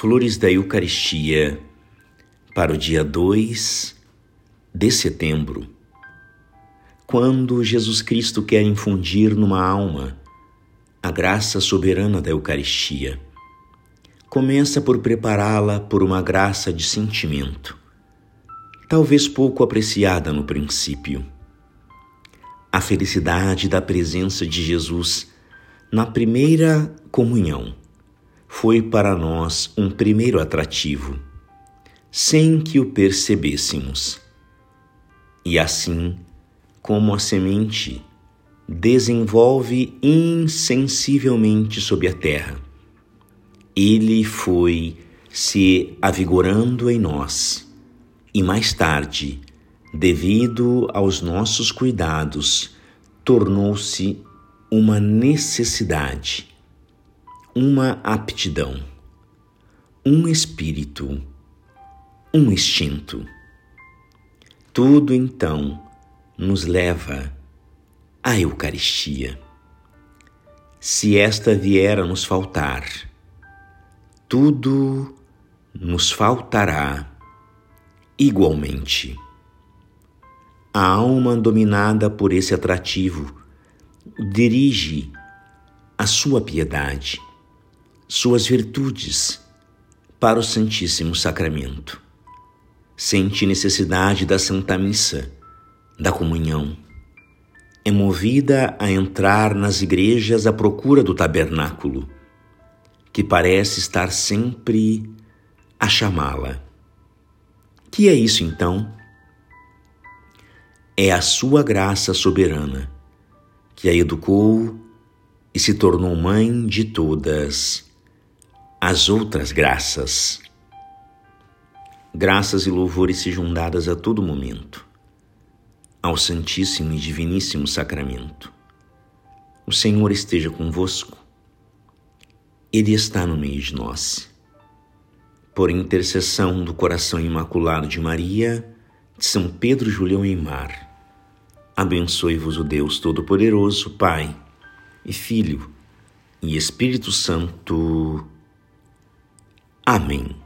Flores da Eucaristia para o dia 2 de setembro, quando Jesus Cristo quer infundir numa alma a graça soberana da Eucaristia. Começa por prepará-la por uma graça de sentimento, talvez pouco apreciada no princípio. A felicidade da presença de Jesus na primeira comunhão foi para nós um primeiro atrativo, sem que o percebêssemos. E assim, como a semente desenvolve insensivelmente sob a terra, ele foi se avigorando em nós e mais tarde, devido aos nossos cuidados, tornou-se uma necessidade uma aptidão, um espírito, um instinto. Tudo então nos leva à Eucaristia. Se esta vier a nos faltar, tudo nos faltará igualmente. A alma dominada por esse atrativo dirige a sua piedade suas virtudes para o Santíssimo Sacramento. Sente necessidade da Santa Missa, da comunhão. É movida a entrar nas igrejas à procura do tabernáculo, que parece estar sempre a chamá-la. Que é isso então? É a sua graça soberana que a educou e se tornou mãe de todas as outras graças. Graças e louvores sejam dadas a todo momento ao Santíssimo e Diviníssimo Sacramento. O Senhor esteja convosco, Ele está no meio de nós. Por intercessão do coração imaculado de Maria, de São Pedro Julião e Mar, abençoe-vos o Deus Todo-Poderoso, Pai e Filho e Espírito Santo. Amém.